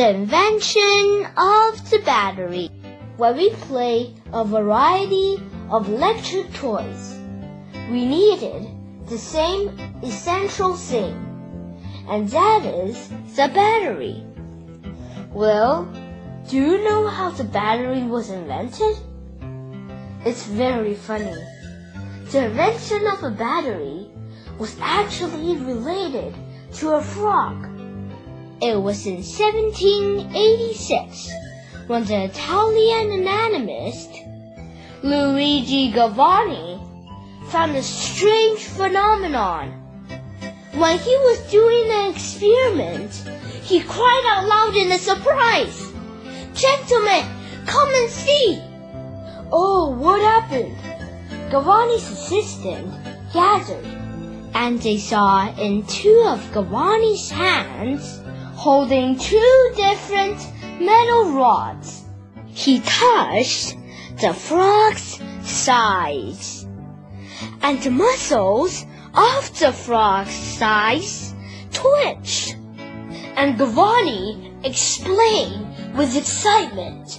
the invention of the battery, when we play a variety of electric toys, we needed the same essential thing, and that is the battery. Well, do you know how the battery was invented? It's very funny. The invention of a battery was actually related to a frog. It was in 1786 when the Italian anatomist Luigi Galvani found a strange phenomenon. When he was doing an experiment, he cried out loud in surprise, Gentlemen, come and see! Oh, what happened? Galvani's assistant gathered, and they saw in two of Galvani's hands holding two different metal rods. He touched the frog's sides, and the muscles of the frog's sides twitched. And Galvani explained with excitement,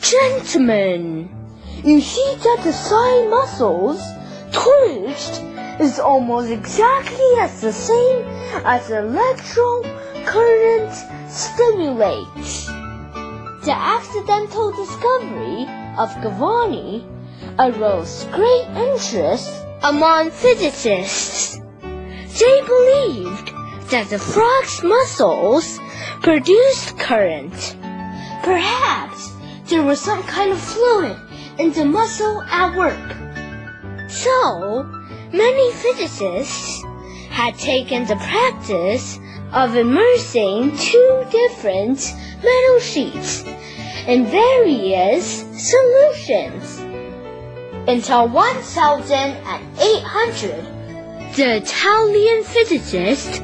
Gentlemen, you see that the side muscles twitched is almost exactly as the same as electro current stimulates. The accidental discovery of Galvani arose great interest among physicists. They believed that the frog's muscles produced current. Perhaps there was some kind of fluid in the muscle at work. So, many physicists had taken the practice of immersing two different metal sheets in various solutions. Until 1800, the Italian physicist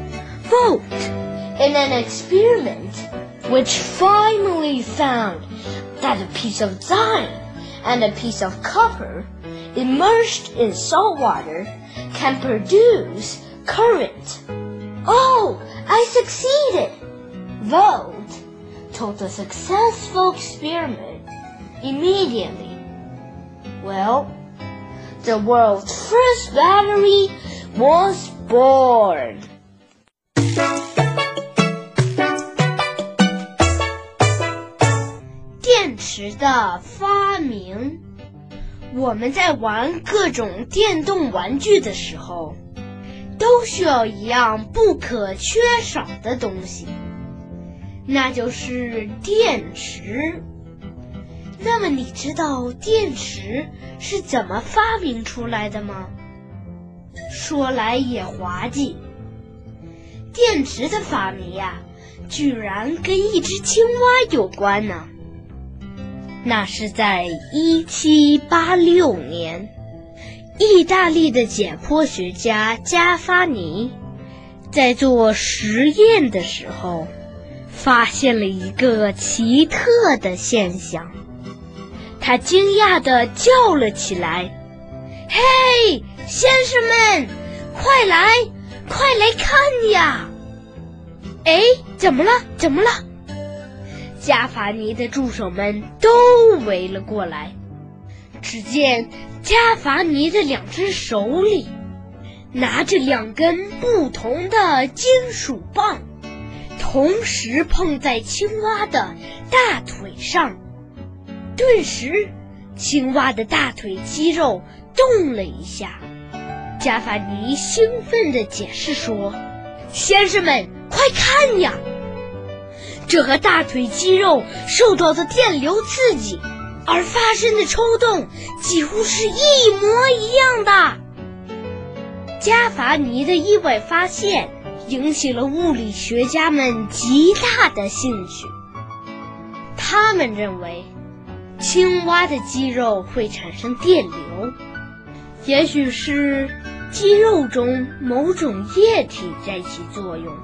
Vogt, in an experiment which finally found that a piece of zinc and a piece of copper immersed in salt water can produce current. Oh, I succeeded! Vogt told the successful experiment immediately. Well, the world's first battery was born. 我们在玩各种电动玩具的时候，都需要一样不可缺少的东西，那就是电池。那么，你知道电池是怎么发明出来的吗？说来也滑稽，电池的发明呀，居然跟一只青蛙有关呢。那是在一七八六年，意大利的解剖学家加法尼在做实验的时候，发现了一个奇特的现象。他惊讶地叫了起来：“嘿，先生们，快来，快来看呀！”哎，怎么了？怎么了？加法尼的助手们都围了过来。只见加法尼的两只手里拿着两根不同的金属棒，同时碰在青蛙的大腿上。顿时，青蛙的大腿肌肉动了一下。加法尼兴奋地解释说：“先生们，快看呀！这和大腿肌肉受到的电流刺激而发生的抽动几乎是一模一样的。”加法尼的意外发现引起了物理学家们极大的兴趣。他们认为。青蛙的肌肉会产生电流，也许是肌肉中某种液体在起作用。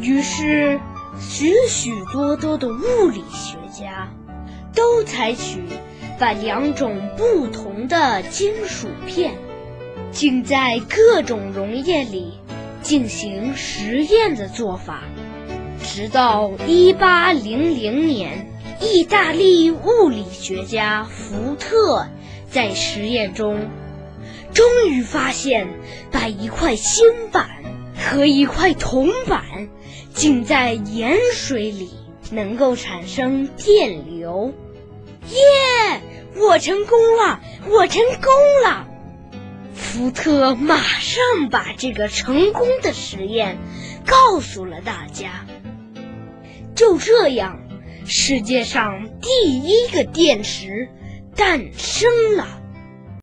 于是，许许多多的物理学家都采取把两种不同的金属片浸在各种溶液里进行实验的做法。直到一八零零年，意大利物理学家福特在实验中，终于发现，把一块锌板和一块铜板浸在盐水里，能够产生电流。耶！我成功了！我成功了！福特马上把这个成功的实验告诉了大家。就这样，世界上第一个电池诞生了。